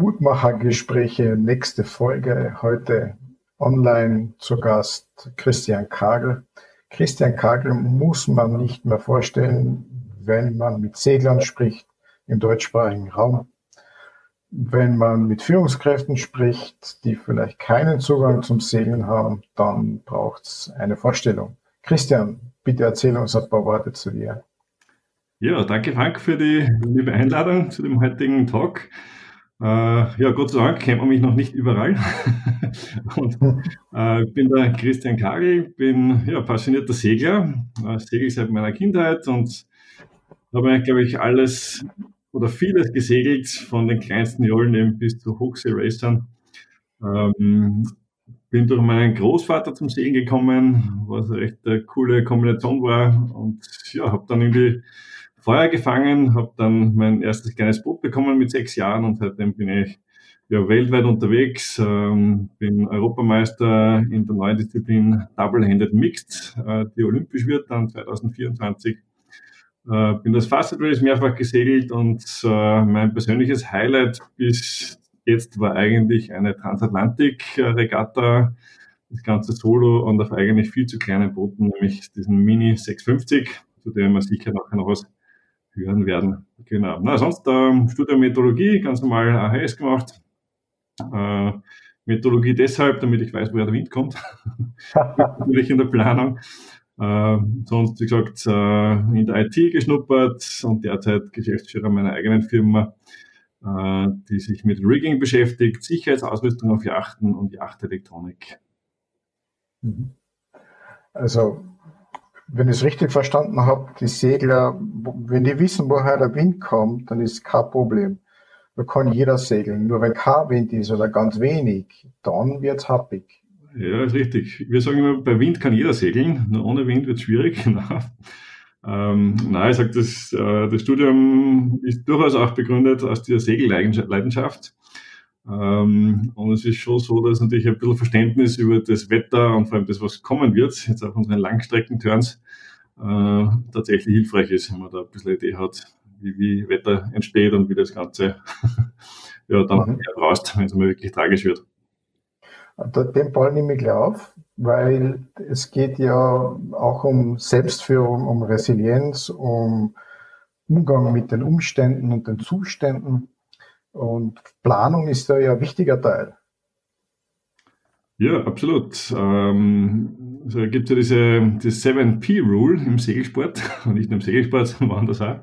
Mutmachergespräche, nächste Folge. Heute online zu Gast Christian Kagel. Christian Kagel muss man nicht mehr vorstellen, wenn man mit Seglern spricht im deutschsprachigen Raum. Wenn man mit Führungskräften spricht, die vielleicht keinen Zugang zum Segeln haben, dann braucht es eine Vorstellung. Christian, bitte erzähl uns ein paar Worte zu dir. Ja, danke Frank für die liebe Einladung zu dem heutigen Talk. Äh, ja, Gott sei Dank kennt man mich noch nicht überall. und, äh, ich bin der Christian Kagel, bin ja, passionierter Segler, äh, segel seit meiner Kindheit und habe, glaube ich, alles oder vieles gesegelt, von den kleinsten Jollen eben bis zu Hochsee-Racern. Ähm, bin durch meinen Großvater zum Segeln gekommen, was eine recht eine coole Kombination war und ja, habe dann irgendwie Feuer gefangen, habe dann mein erstes kleines Boot bekommen mit sechs Jahren und seitdem bin ich ja, weltweit unterwegs, ähm, bin Europameister in der neuen Disziplin Double-Handed Mixed, äh, die olympisch wird dann 2024. Äh, bin das Fastest Race mehrfach gesegelt und äh, mein persönliches Highlight bis jetzt war eigentlich eine Transatlantik-Regatta, das ganze Solo und auf eigentlich viel zu kleinen Booten, nämlich diesen Mini 650, zu dem wir sicher nachher noch was hören werden. Genau. Na, sonst ähm, Studium Meteorologie, ganz normal AHS gemacht. Äh, Meteorologie deshalb, damit ich weiß, woher der Wind kommt. Natürlich in der Planung. Äh, sonst, wie gesagt, äh, in der IT geschnuppert und derzeit Geschäftsführer meiner eigenen Firma, äh, die sich mit Rigging beschäftigt, Sicherheitsausrüstung auf Yachten und Yachtelektronik. Mhm. Also wenn ich es richtig verstanden habe, die Segler, wenn die wissen, woher der Wind kommt, dann ist kein Problem. Da kann jeder segeln. Nur wenn kein Wind ist oder ganz wenig, dann wird es happig. Ja, ist richtig. Wir sagen immer, bei Wind kann jeder segeln, nur ohne Wind wird es schwierig. ähm, nein, ich sage, das, äh, das Studium ist durchaus auch begründet aus dieser Segelleidenschaft. Ähm, und es ist schon so, dass natürlich ein bisschen Verständnis über das Wetter und vor allem das, was kommen wird, jetzt auf unseren Langstreckenturns, äh, tatsächlich hilfreich ist, wenn man da ein bisschen Idee hat, wie, wie Wetter entsteht und wie das Ganze ja, dann mhm. raust, wenn es mal wirklich tragisch wird. Den Ball nehme ich gleich auf, weil es geht ja auch um Selbstführung, um Resilienz, um Umgang mit den Umständen und den Zuständen. Und Planung ist da ja ein wichtiger Teil. Ja, absolut. Ähm, also gibt es ja diese, die 7P-Rule im Segelsport, und nicht nur im Segelsport, sondern woanders auch.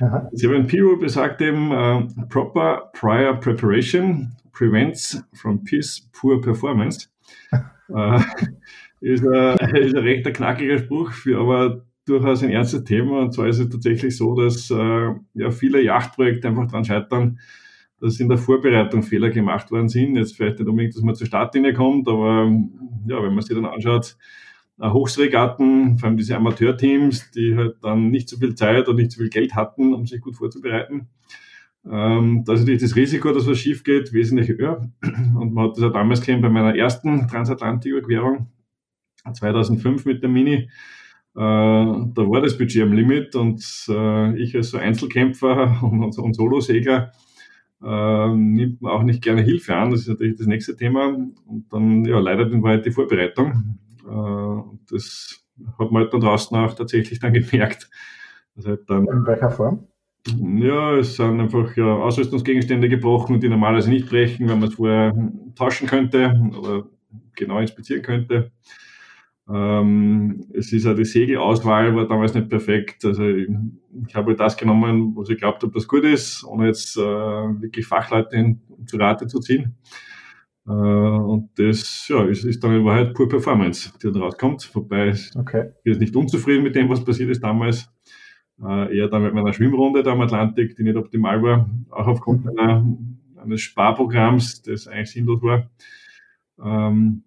Aha. Die 7P-Rule besagt eben, uh, proper prior preparation prevents from peace poor performance. uh, ist, ein, ist ein recht knackiger Spruch, für aber durchaus ein ernstes Thema. Und zwar ist es tatsächlich so, dass uh, ja, viele Yachtprojekte einfach daran scheitern, dass in der Vorbereitung Fehler gemacht worden sind. Jetzt vielleicht nicht unbedingt, dass man zur Startlinie kommt, aber ja, wenn man sich dann anschaut, äh, Hochseeregatten, vor allem diese Amateurteams, die halt dann nicht so viel Zeit und nicht so viel Geld hatten, um sich gut vorzubereiten. Ähm, da ist natürlich das Risiko, dass was schief geht, wesentlich höher. Und man hat das ja damals gesehen bei meiner ersten Transatlantik-Überquerung 2005 mit der Mini. Äh, da war das Budget am Limit und äh, ich als so Einzelkämpfer und, und Solosegler äh, nimmt man auch nicht gerne Hilfe an. Das ist natürlich das nächste Thema. Und dann ja, leider in Wahrheit die Vorbereitung. Äh, das hat man halt dann draußen auch tatsächlich dann gemerkt. Also halt dann, in welcher Form? Ja, es sind einfach ja, Ausrüstungsgegenstände gebrochen, die normalerweise nicht brechen, wenn man es vorher tauschen könnte oder genau inspizieren könnte. Ähm, es ist auch die Segelauswahl war damals nicht perfekt. Also ich, ich habe das genommen, was ich glaubt habe, das gut ist, ohne jetzt äh, wirklich Fachleute in, zu Rate zu ziehen. Äh, und das ja, ist, ist dann in Wahrheit pure Performance, die dann rauskommt. Wobei okay. ich bin nicht unzufrieden mit dem, was passiert ist damals. Äh, eher dann mit meiner Schwimmrunde da am Atlantik, die nicht optimal war, auch aufgrund mhm. einer, eines Sparprogramms, das eigentlich sinnlos war. Ähm,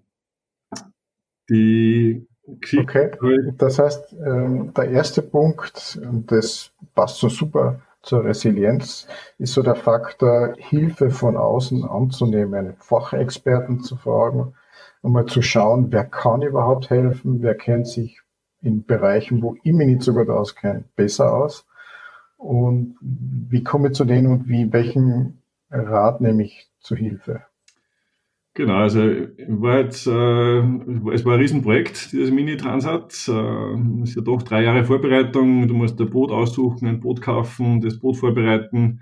die Okay, das heißt, ähm, der erste Punkt, und das passt so super zur Resilienz, ist so der Faktor, Hilfe von außen anzunehmen, Fachexperten zu fragen, einmal zu schauen, wer kann überhaupt helfen, wer kennt sich in Bereichen, wo ich mich nicht so gut auskenne, besser aus und wie komme ich zu denen und wie, welchen Rat nehme ich zu Hilfe. Genau, also war äh, es war ein Riesenprojekt, dieses Mini-Transat. Äh, ist ja doch drei Jahre Vorbereitung. Du musst ein Boot aussuchen, ein Boot kaufen, das Boot vorbereiten,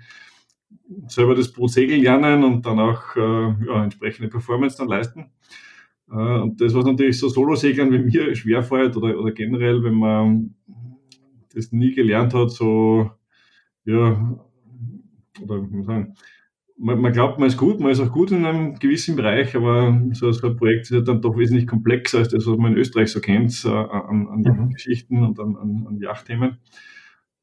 selber das Boot segeln lernen und dann auch äh, ja, entsprechende Performance dann leisten. Äh, und das, was natürlich so Solo-Seglern wie mir schwerfällt oder, oder generell, wenn man das nie gelernt hat, so, ja, oder wie man sagen, man, man, glaubt, man ist gut, man ist auch gut in einem gewissen Bereich, aber so, so ein Projekt ist ja dann doch wesentlich komplexer als das, was man in Österreich so kennt, äh, an, an mhm. Geschichten und an, an, an Yachtthemen.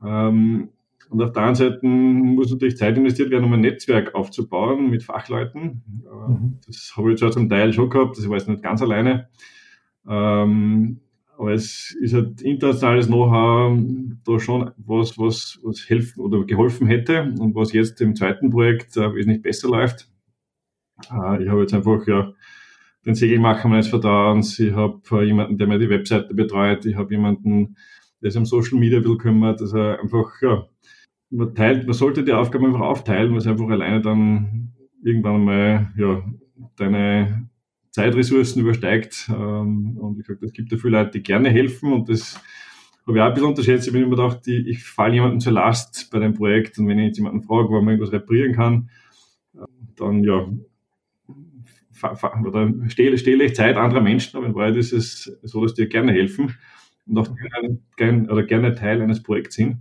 Ähm, und auf der anderen Seite muss natürlich Zeit investiert werden, um ein Netzwerk aufzubauen mit Fachleuten. Äh, mhm. Das habe ich zwar zum Teil schon gehabt, das war jetzt nicht ganz alleine. Ähm, aber es ist halt internationales Know-how da schon was, was, was helfen oder geholfen hätte. Und was jetzt im zweiten Projekt äh, wesentlich besser läuft. Äh, ich habe jetzt einfach ja den Segelmacher meines Vertrauens, ich habe äh, jemanden, der mir die Webseite betreut, ich habe jemanden, der sich um Social Media will kümmert, also einfach, ja, man teilt, man sollte die Aufgaben einfach aufteilen, weil es einfach alleine dann irgendwann einmal, ja, deine Zeitressourcen übersteigt. Ähm, und ich glaube, es gibt ja viele Leute, die gerne helfen und das habe ich auch ein bisschen unterschätzt. Ich habe immer gedacht, ich, ich falle jemandem zur Last bei dem Projekt und wenn ich jetzt jemanden frage, wo man irgendwas reparieren kann, dann ja, oder stehle, stehle ich Zeit anderer Menschen, aber in Wahrheit ist es so, dass die gerne helfen und auch gerne, oder gerne Teil eines Projekts sind.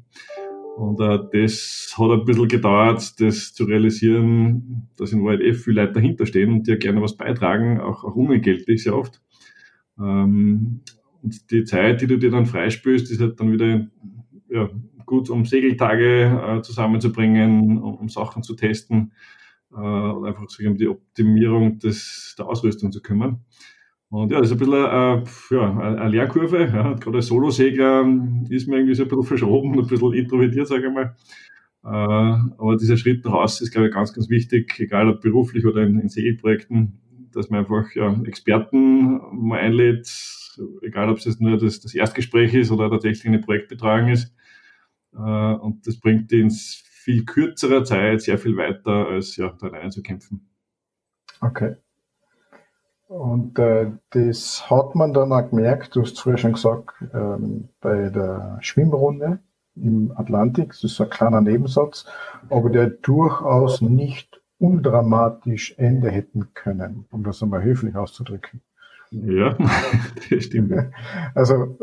Und äh, das hat ein bisschen gedauert, das zu realisieren, dass in Wahrheit eh viele Leute dahinter stehen und die ja gerne was beitragen, auch, auch unentgeltlich sehr oft. Ähm, und die Zeit, die du dir dann freispürst, ist halt dann wieder ja, gut, um Segeltage äh, zusammenzubringen, um, um, Sachen zu testen äh, und einfach sich um die Optimierung des, der Ausrüstung zu kümmern. Und ja, das ist ein bisschen äh, ja, eine Lernkurve. Ja. Gerade als Solosegler ist mir irgendwie so ein bisschen verschoben, ein bisschen introvertiert, sage ich mal. Äh, aber dieser Schritt nach außen ist, glaube ich, ganz, ganz wichtig, egal ob beruflich oder in, in Segelprojekten, dass man einfach ja, Experten mal einlädt, egal ob es jetzt nur das, das Erstgespräch ist oder tatsächlich eine Projektbetreuung ist. Äh, und das bringt in viel kürzerer Zeit sehr viel weiter, als ja, da rein zu kämpfen. Okay. Und äh, das hat man dann auch gemerkt, du hast früher schon gesagt, ähm, bei der Schwimmrunde im Atlantik, das ist so ein kleiner Nebensatz, aber der durchaus nicht undramatisch Ende hätten können, um das einmal höflich auszudrücken. Ja, das stimmt. Also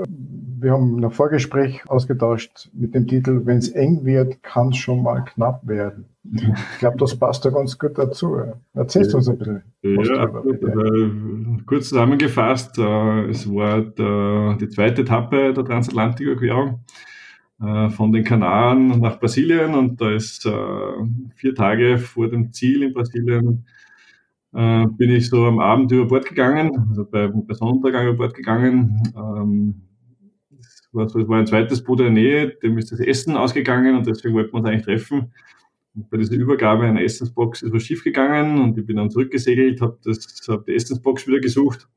wir haben ein Vorgespräch ausgetauscht mit dem Titel, wenn es eng wird, kann es schon mal knapp werden. Ich glaube, das passt da ganz gut dazu. Erzählst du uns ein bisschen. Ja, drüber, äh, kurz zusammengefasst, äh, es war der, die zweite Etappe der Transatlantiküberquerung äh, von den Kanaren nach Brasilien und da ist äh, vier Tage vor dem Ziel in Brasilien äh, bin ich so am Abend über Bord gegangen, also bei, bei Sonnenuntergang über Bord gegangen. Ähm, es war, ein zweites Boot in der Nähe, dem ist das Essen ausgegangen und deswegen wollten wir uns eigentlich treffen. Und bei dieser Übergabe einer Essensbox ist was schief gegangen und ich bin dann zurückgesegelt, habe hab die Essensbox wieder gesucht.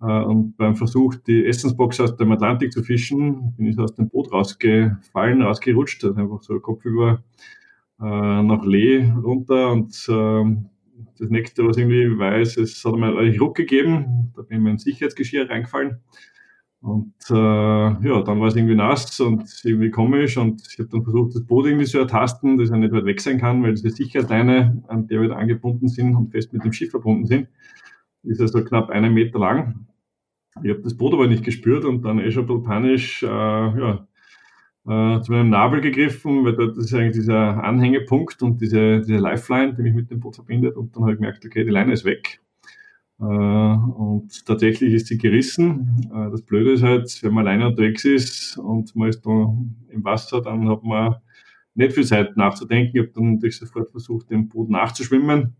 Äh, und beim Versuch, die Essensbox aus dem Atlantik zu fischen, bin ich aus dem Boot rausgefallen, rausgerutscht, also einfach so kopfüber äh, nach Lee runter und äh, das nächste, was irgendwie weiß, es hat einmal einen Ruck gegeben, da bin ich in mein Sicherheitsgeschirr reingefallen. Und äh, ja, dann war es irgendwie nass und irgendwie komisch und ich habe dann versucht, das Boot irgendwie zu ertasten, dass er nicht weit weg sein kann, weil diese Sicherheitsleine, an der wir da angebunden sind und fest mit dem Schiff verbunden sind, ist also knapp einen Meter lang. Ich habe das Boot aber nicht gespürt und dann eh schon ein bisschen panisch äh, ja, äh, zu meinem Nabel gegriffen, weil dort ist eigentlich dieser Anhängepunkt und diese, diese Lifeline, die mich mit dem Boot verbindet. Und dann habe ich gemerkt, okay, die Leine ist weg. Äh, und tatsächlich ist sie gerissen. Äh, das Blöde ist halt, wenn man alleine unterwegs ist und man ist da im Wasser, dann hat man nicht viel Zeit nachzudenken. Ich habe dann natürlich sofort versucht, dem Boot nachzuschwimmen.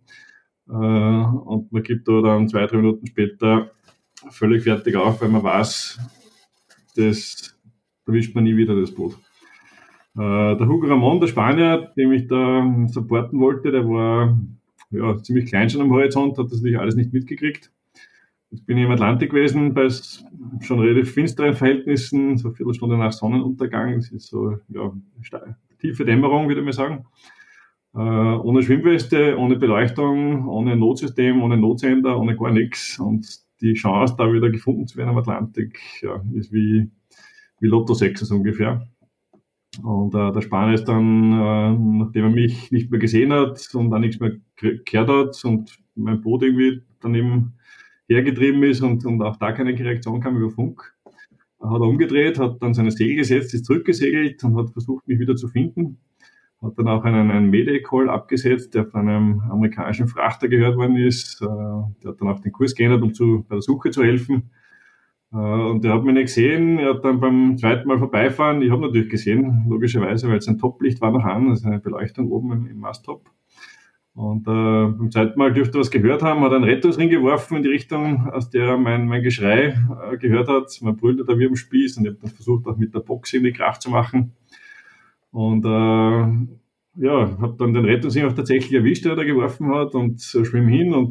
Äh, und man gibt da dann zwei, drei Minuten später völlig fertig auf, weil man weiß, das erwischt man nie wieder das Boot. Äh, der Hugo Ramon, der Spanier, dem ich da supporten wollte, der war ja, ziemlich klein schon am Horizont, hat das natürlich alles nicht mitgekriegt. Jetzt bin ich im Atlantik gewesen, bei schon relativ finsteren Verhältnissen, so eine Viertelstunde nach Sonnenuntergang. Es ist so ja, tiefe Dämmerung, würde ich mal sagen. Äh, ohne Schwimmweste, ohne Beleuchtung, ohne Notsystem, ohne Notsender, ohne gar nichts. Und die Chance, da wieder gefunden zu werden am Atlantik, ja, ist wie, wie Lotto 6 ungefähr. Und äh, der Spanier ist dann, äh, nachdem er mich nicht mehr gesehen hat und dann nichts mehr gehört hat und mein Boot irgendwie daneben hergetrieben ist und, und auch da keine Reaktion kam über Funk, hat er umgedreht, hat dann seine Segel gesetzt, ist zurückgesegelt und hat versucht, mich wieder zu finden. Hat dann auch einen, einen Mayday-Call abgesetzt, der von einem amerikanischen Frachter gehört worden ist. Äh, der hat dann auch den Kurs geändert, um zu, bei der Suche zu helfen. Äh, und der hat mich nicht gesehen. Er hat dann beim zweiten Mal vorbeifahren, ich habe natürlich gesehen, logischerweise, weil sein Toplicht war noch an, also eine Beleuchtung oben im, im Masttop. Und äh, beim zweiten Mal dürfte er was gehört haben, hat einen Rettungsring geworfen in die Richtung, aus der er mein, mein Geschrei äh, gehört hat. Man brüllte da wie am Spieß und ich habe dann versucht, auch mit der Box irgendwie Krach zu machen. Und äh, ja, habe dann den Rettungsring auch tatsächlich erwischt, der da geworfen hat und äh, schwimm hin. Und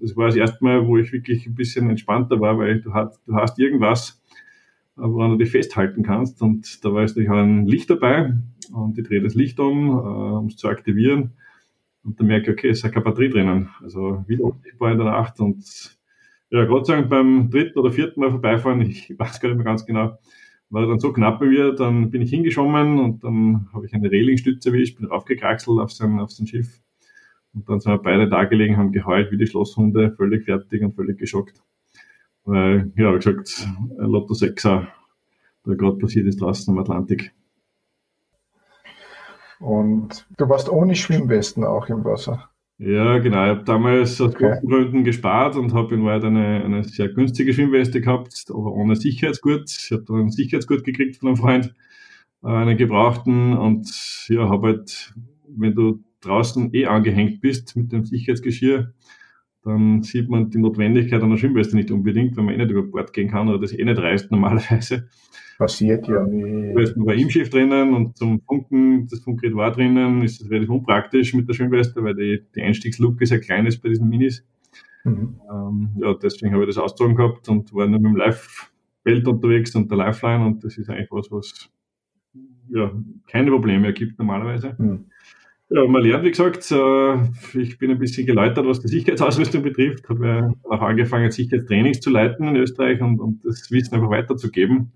das war das erste Mal, wo ich wirklich ein bisschen entspannter war, weil du hast, du hast irgendwas, äh, woran du dich festhalten kannst. Und da war jetzt natürlich auch ein Licht dabei und ich drehe das Licht um, äh, um es zu aktivieren. Und dann merke ich, okay, es ist ja keine Batterie drinnen. Also wieder unsichtbar in der Nacht. Und ja, Gott sei Dank beim dritten oder vierten Mal vorbeifahren, ich weiß gar nicht mehr ganz genau, war dann so knapp bei mir, dann bin ich hingeschwommen und dann habe ich eine Relingstütze erwischt, bin raufgekraxelt auf sein, auf sein Schiff. Und dann sind wir beide da gelegen, haben geheult wie die Schlosshunde, völlig fertig und völlig geschockt. Weil, ja, wie gesagt, Lotto 6er, da gerade passiert ist draußen am Atlantik. Und du warst ohne Schwimmwesten auch im Wasser. Ja, genau. Ich habe damals aus okay. Gründen gespart und habe in Wahrheit eine, eine sehr günstige Schwimmweste gehabt, aber ohne Sicherheitsgurt. Ich habe dann einen Sicherheitsgurt gekriegt von einem Freund, äh, einen gebrauchten und ja, habe halt, wenn du draußen eh angehängt bist mit dem Sicherheitsgeschirr, dann sieht man die Notwendigkeit einer Schwimmweste nicht unbedingt, wenn man eh nicht über Bord gehen kann oder das eh nicht reißt normalerweise. Passiert ja nie. Schwimmwesten war im Schiff drinnen und zum Funken, das Funkgerät war drinnen, ist es relativ unpraktisch mit der Schwimmweste, weil die, die Einstiegsluke sehr klein ist bei diesen Minis. Mhm. Ähm, ja, deswegen habe ich das ausgezogen gehabt und war nur mit dem Live-Belt unterwegs und der Lifeline und das ist eigentlich was, was ja, keine Probleme ergibt normalerweise. Mhm. Man lernt, wie gesagt, äh, ich bin ein bisschen geläutert, was die Sicherheitsausrüstung betrifft, habe auch angefangen, Sicherheitstrainings zu leiten in Österreich und, und das Wissen einfach weiterzugeben.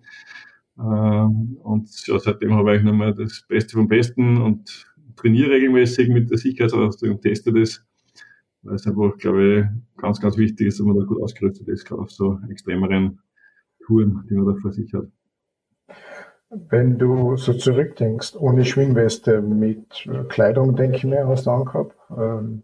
Äh, und ja, seitdem habe ich nochmal das Beste vom Besten und trainiere regelmäßig mit der Sicherheitsausrüstung und teste das, weil es einfach, glaube ich, ganz, ganz wichtig ist, dass man da gut ausgerüstet ist, gerade auf so extremeren Touren, die man da vor sich hat. Wenn du so zurückdenkst, ohne Schwimmweste, mit Kleidung, denke ich mir, hast du angehabt. Ähm,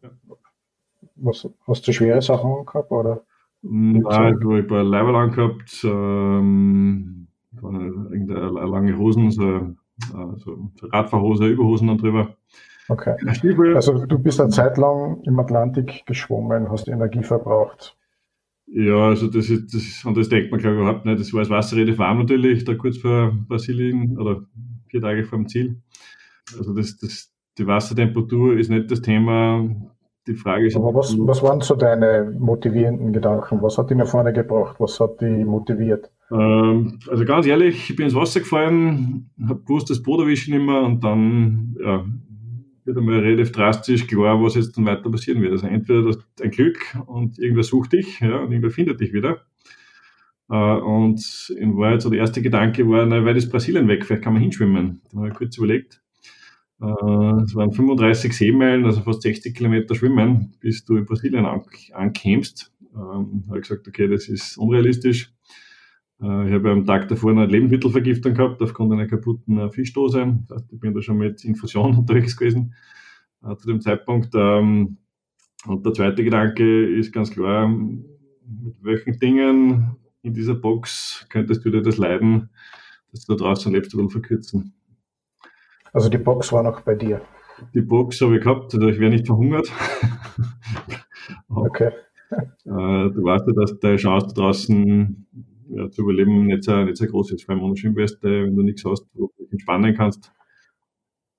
was, hast du schwere Sachen angehabt? Oder? Nein, ich habe ein Leibel angehabt, ähm, irgendeine lange Hosen, so, äh, so Radfahrhose, Überhosen dann drüber. Okay. Also du bist eine Zeit lang im Atlantik geschwommen, hast Energie verbraucht. Ja, also das ist, das, und das denkt man glaube ich überhaupt nicht. Das war das Wasser relativ warm natürlich, da kurz vor Brasilien oder vier Tage vor dem Ziel. Also das, das, die Wassertemperatur ist nicht das Thema. Die Frage ist. Aber was, was waren so deine motivierenden Gedanken? Was hat dich nach vorne gebracht? Was hat dich motiviert? Ähm, also ganz ehrlich, ich bin ins Wasser gefallen, habe gewusst, das Boot erwischen immer und dann ja, wird einmal relativ drastisch klar, was jetzt dann weiter passieren wird. Also entweder das ein Glück und irgendwer sucht dich, ja, und irgendwer findet dich wieder. Äh, und in Wahrheit so der erste Gedanke war, na, weil das Brasilien weg, vielleicht kann man hinschwimmen. Dann habe ich kurz überlegt. Äh, es waren 35 Seemeilen, also fast 60 Kilometer schwimmen, bis du in Brasilien an, ankämst. Ähm, habe ich gesagt, okay, das ist unrealistisch. Äh, ich habe am Tag davor eine Lebensmittelvergiftung gehabt aufgrund einer kaputten äh, Fischdose. Das heißt, ich bin da schon mit Infusion unterwegs gewesen äh, zu dem Zeitpunkt. Ähm, und der zweite Gedanke ist ganz klar, mit welchen Dingen in dieser Box könntest du dir das Leiden, dass du da draußen lebst, ein bisschen verkürzen. Also die Box war noch bei dir? Die Box habe ich gehabt, also ich wäre nicht verhungert. okay. du weißt ja, dass deine Chance draußen ja, zu überleben nicht so, nicht so groß ist. Vor allem ohne Schwimmweste, wenn du nichts hast, wo du dich entspannen kannst.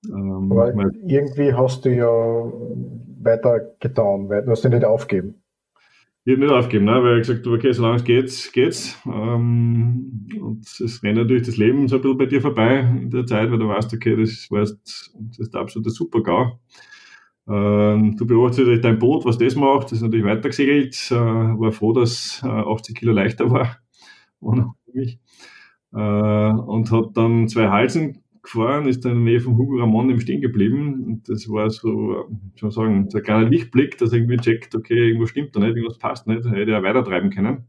Ähm, mein, irgendwie hast du ja weiter getan, weil du hast dich nicht aufgeben. Ich habe nicht aufgeben, ne? weil ich gesagt habe, okay, solange es geht, geht's. Ähm, und es rennt natürlich das Leben so ein bisschen bei dir vorbei in der Zeit, weil du weißt, okay, das war jetzt das ist der absolute Super-GAU. Ähm, du beobachtest dein Boot, was das macht, das ist natürlich weitergesegelt, äh, war froh, dass äh, 80 Kilo leichter war, mich. Äh, und hat dann zwei Halsen gefahren, ist dann in der Nähe von Hugo Ramon im Stehen geblieben. Und das war so, soll sagen, so ein kleiner Lichtblick, dass er irgendwie checkt, okay, irgendwas stimmt da nicht, irgendwas passt nicht, hätte er weiter treiben können.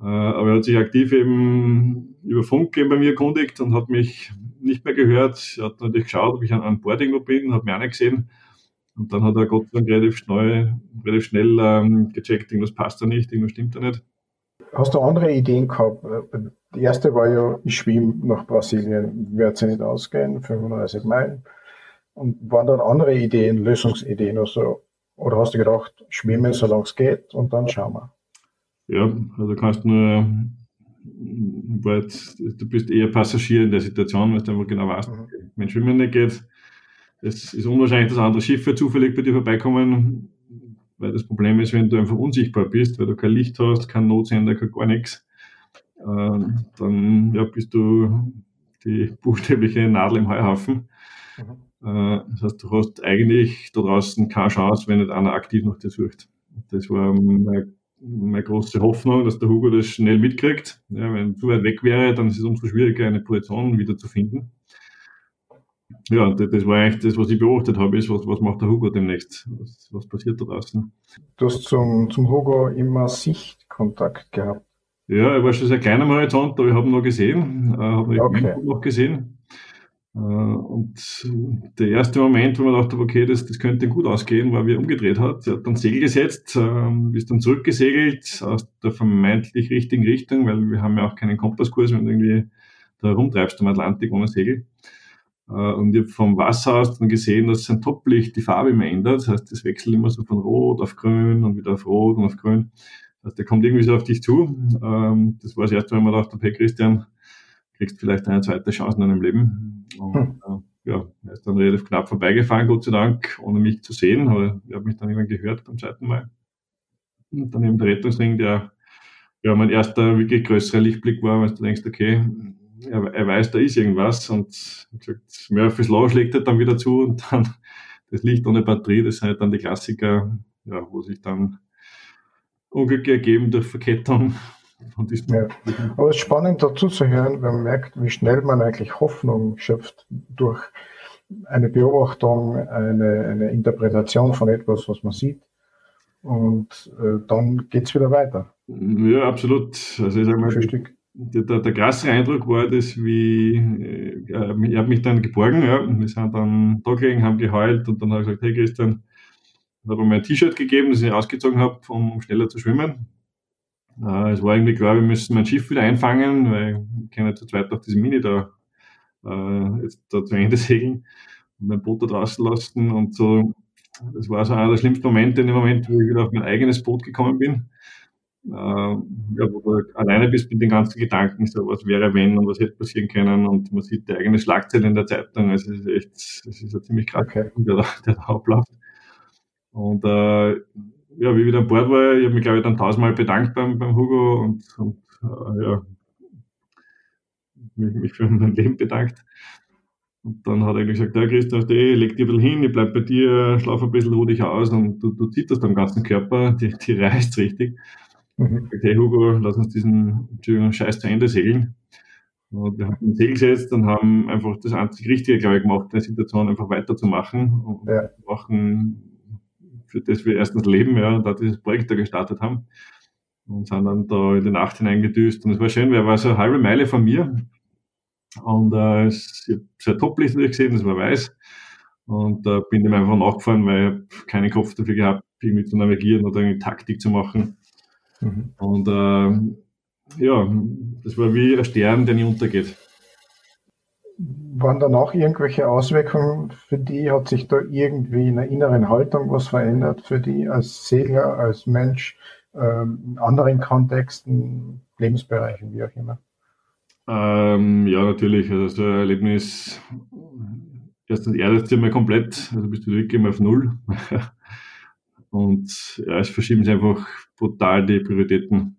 Äh, aber er hat sich aktiv eben über Funk eben bei mir erkundigt und hat mich nicht mehr gehört. Er hat natürlich geschaut, ob ich an, an Bord irgendwo bin, hat mich auch nicht gesehen. Und dann hat er Gott sei Dank relativ schnell, relativ schnell ähm, gecheckt, irgendwas passt da nicht, irgendwas stimmt da nicht. Hast du andere Ideen gehabt? Die erste war ja, ich schwimme nach Brasilien, werde sie nicht ausgehen, 35 Meilen. Und waren dann andere Ideen, Lösungsideen oder so? Oder hast du gedacht, schwimmen, solange es geht, und dann schauen wir? Ja, also kannst nur, du bist eher Passagier in der Situation, weil du einfach genau weißt, mhm. wenn Schwimmen nicht geht, es ist unwahrscheinlich, dass andere Schiffe zufällig bei dir vorbeikommen, weil das Problem ist, wenn du einfach unsichtbar bist, weil du kein Licht hast, kein Notsender, kein gar nichts, äh, dann ja, bist du die buchstäbliche Nadel im Heuhaufen. Mhm. Äh, das heißt, du hast eigentlich da draußen keine Chance, wenn nicht einer aktiv nach dir sucht. Das war meine, meine große Hoffnung, dass der Hugo das schnell mitkriegt. Ja, wenn zu weit weg wäre, dann ist es umso schwieriger, eine Position wieder zu finden ja, das war eigentlich das, was ich beobachtet habe, ist, was, was macht der Hugo demnächst? Was, was passiert da draußen? Du hast zum, zum Hugo immer Sichtkontakt gehabt. Ja, er war schon sehr klein am Horizont, aber ich habe ihn noch gesehen, äh, habe okay. noch gesehen. Äh, und der erste Moment, wo man dachte, okay, das, das könnte gut ausgehen, war, wie er umgedreht hat. Er hat dann Segel gesetzt, äh, ist dann zurückgesegelt aus der vermeintlich richtigen Richtung, weil wir haben ja auch keinen Kompasskurs, wenn du irgendwie da rumtreibst am Atlantik ohne Segel. Äh, und ich habe vom Wasser aus dann gesehen, dass sein Toplicht die Farbe immer ändert. Das heißt, es wechselt immer so von Rot auf Grün und wieder auf Rot und auf Grün. Das heißt, der kommt irgendwie so auf dich zu. Ähm, das war das erste Mal, wo man dachte, hey Christian, kriegst vielleicht eine zweite Chance in deinem Leben. Und, hm. Äh, ja, er ist dann relativ knapp vorbeigefahren, Gott sei Dank, ohne mich zu sehen. Aber er hat mich dann irgendwann gehört beim zweiten Mal. Und dann eben der Rettungsring, der ja mein erster wirklich größerer Lichtblick war, weil du denkst, okay, er, er weiß, da ist irgendwas und gesagt, Murphy's Law schlägt halt dann wieder zu und dann das Licht ohne Batterie, das sind halt dann die Klassiker, ja, wo sich dann Unglücke ergeben durch Verkettung. Ja. Aber es ist spannend dazu zu hören, wenn man merkt, wie schnell man eigentlich Hoffnung schöpft durch eine Beobachtung, eine, eine Interpretation von etwas, was man sieht. Und äh, dann es wieder weiter. Ja, absolut. Also ich sag mal, der, der, der krasse Eindruck war das, wie, äh, er hat mich dann geborgen, ja, und wir sind dann da gelegen, haben geheult und dann habe ich gesagt, hey Christian, ich habe mir ein T-Shirt gegeben, das ich ausgezogen habe, um, um schneller zu schwimmen. Äh, es war irgendwie klar, wir müssen mein Schiff wieder einfangen, weil ich kann ja zu zweit auf diesem Mini da äh, jetzt da zu Ende segeln und mein Boot da draußen lassen und so. Das war so einer der schlimmsten Momente in dem Moment, wo ich wieder auf mein eigenes Boot gekommen bin ja, wo du alleine bist mit den ganzen Gedanken, so was wäre wenn und was hätte passieren können und man sieht die eigene Schlagzeile in der Zeitung, also es ist echt, es ist ja ziemlich krass, okay. der, der da abläuft. Und äh, ja, wie ich wieder an Bord war, ich habe mich glaube ich dann tausendmal bedankt beim, beim Hugo und, und äh, ja, mich, mich für mein Leben bedankt. Und dann hat er gesagt, ja Christoph, ey, leg dir ein bisschen hin, ich bleib bei dir, schlaf ein bisschen, ruh dich aus und du, du zitterst am ganzen Körper, die, die reißt richtig. Mhm. Okay, Hugo, lass uns diesen Entschuldigung, Scheiß zu Ende segeln. Und wir haben ein Segel gesetzt und haben einfach das einzig Richtige, glaube ich, gemacht, in der Situation einfach weiterzumachen und ja. machen, für das wir erstens leben, ja, und da dieses Projekt da gestartet haben. Und sind dann da in die Nacht hineingedüst. Und es war schön, weil er war so eine halbe Meile von mir. Und äh, ich habe sehr Toplicht natürlich gesehen, das war weiß. Und äh, bin dem einfach nachgefahren, weil ich keinen Kopf dafür gehabt, irgendwie zu navigieren oder eine Taktik zu machen. Mhm. Und äh, ja, das war wie ein Stern, der nie untergeht. Waren danach irgendwelche Auswirkungen für die? Hat sich da irgendwie in der inneren Haltung was verändert für die als Segler, als Mensch, ähm, in anderen Kontexten, Lebensbereichen, wie auch immer? Ähm, ja, natürlich. Also so ein Erlebnis, erstens erdet mal komplett, also bist du wirklich immer auf Null. Und ja, es verschieben sich einfach brutal die Prioritäten.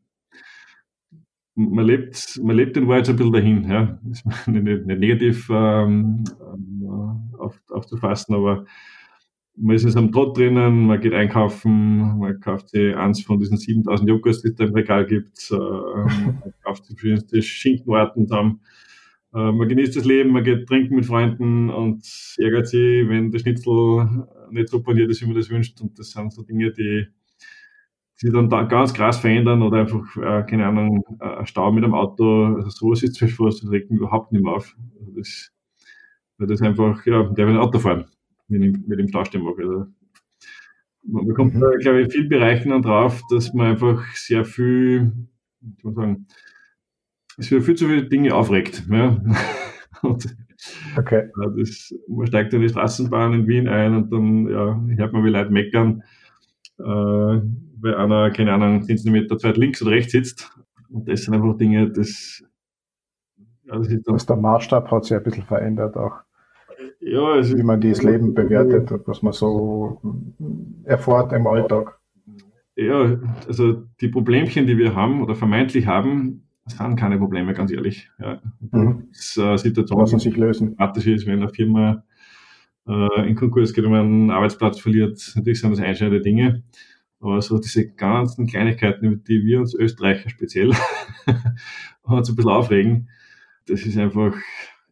Man lebt, man lebt den Wahrheit ein bisschen dahin, ja. Ist nicht, nicht negativ ähm, äh, auf, aufzufassen, aber man ist jetzt am Trott drinnen, man geht einkaufen, man kauft sich eins von diesen 7000 Joghurts, die es da im Regal gibt, äh, man kauft sich verschiedenste Schinkenarten zusammen. Äh, man genießt das Leben, man geht trinken mit Freunden und ärgert sich, wenn der Schnitzel nicht so paniert ist, wie man das wünscht. Und das sind so Dinge, die sich dann da ganz krass verändern oder einfach, äh, keine Ahnung, ein Stau mit einem Auto, also sowas ist zwischen das regt mich überhaupt nicht mehr auf. Also das, weil das einfach, ja, der will ein Auto fahren mit dem, mit dem Stau stehen mag. Also, man kommt, mhm. glaube ich, in vielen Bereichen dann drauf, dass man einfach sehr viel, ich muss sagen, es wird viel zu viele Dinge aufregt. Ja. Und, okay. Das, man steigt in die Straßenbahn in Wien ein und dann ja, hört man, wie Leute meckern, äh, weil einer, keine Ahnung, 10 cm zu weit links oder rechts sitzt. Und das sind einfach Dinge, das, ja, das ist dann, Was der Maßstab hat sich ein bisschen verändert auch. Ja, es wie man das Leben bewertet, was man so erfährt im Alltag. Ja, also die Problemchen, die wir haben oder vermeintlich haben, das sind keine Probleme, ganz ehrlich. Ja. Mhm. Das, äh, Situation, Lassen sich lösen. ist, wenn eine Firma äh, in Konkurs geht und man einen Arbeitsplatz verliert. Natürlich sind das einschneidende Dinge. Aber so diese ganzen Kleinigkeiten, über die wir uns Österreicher speziell uns ein bisschen aufregen, das ist einfach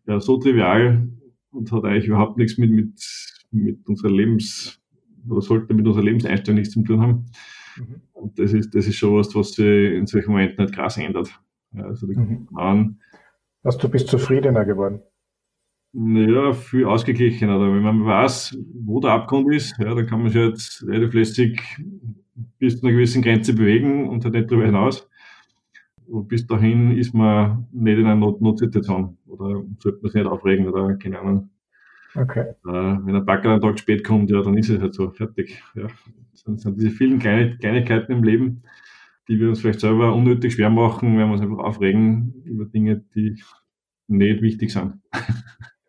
ja, so trivial und hat eigentlich überhaupt nichts mit, mit, mit unserer Lebens- oder sollte mit unserer Lebenseinstellung nichts zu tun haben. Mhm. Und das ist, das ist schon was, was sich in solchen Momenten nicht krass ändert. Also mhm. an, also du bist zufriedener geworden? Naja, viel ausgeglichener. Wenn man weiß, wo der Abgrund ist, ja, dann kann man sich jetzt relativ lästig bis zu einer gewissen Grenze bewegen und halt nicht darüber hinaus. Und bis dahin ist man nicht in einer Not Notsituation oder sollte man sich nicht aufregen oder keine Ahnung. Okay. Äh, wenn ein Backer einen Tag spät kommt, ja, dann ist es halt so, fertig. Ja. Das sind diese vielen kleine, Kleinigkeiten im Leben, die wir uns vielleicht selber unnötig schwer machen, wenn wir uns einfach aufregen über Dinge, die nicht wichtig sind.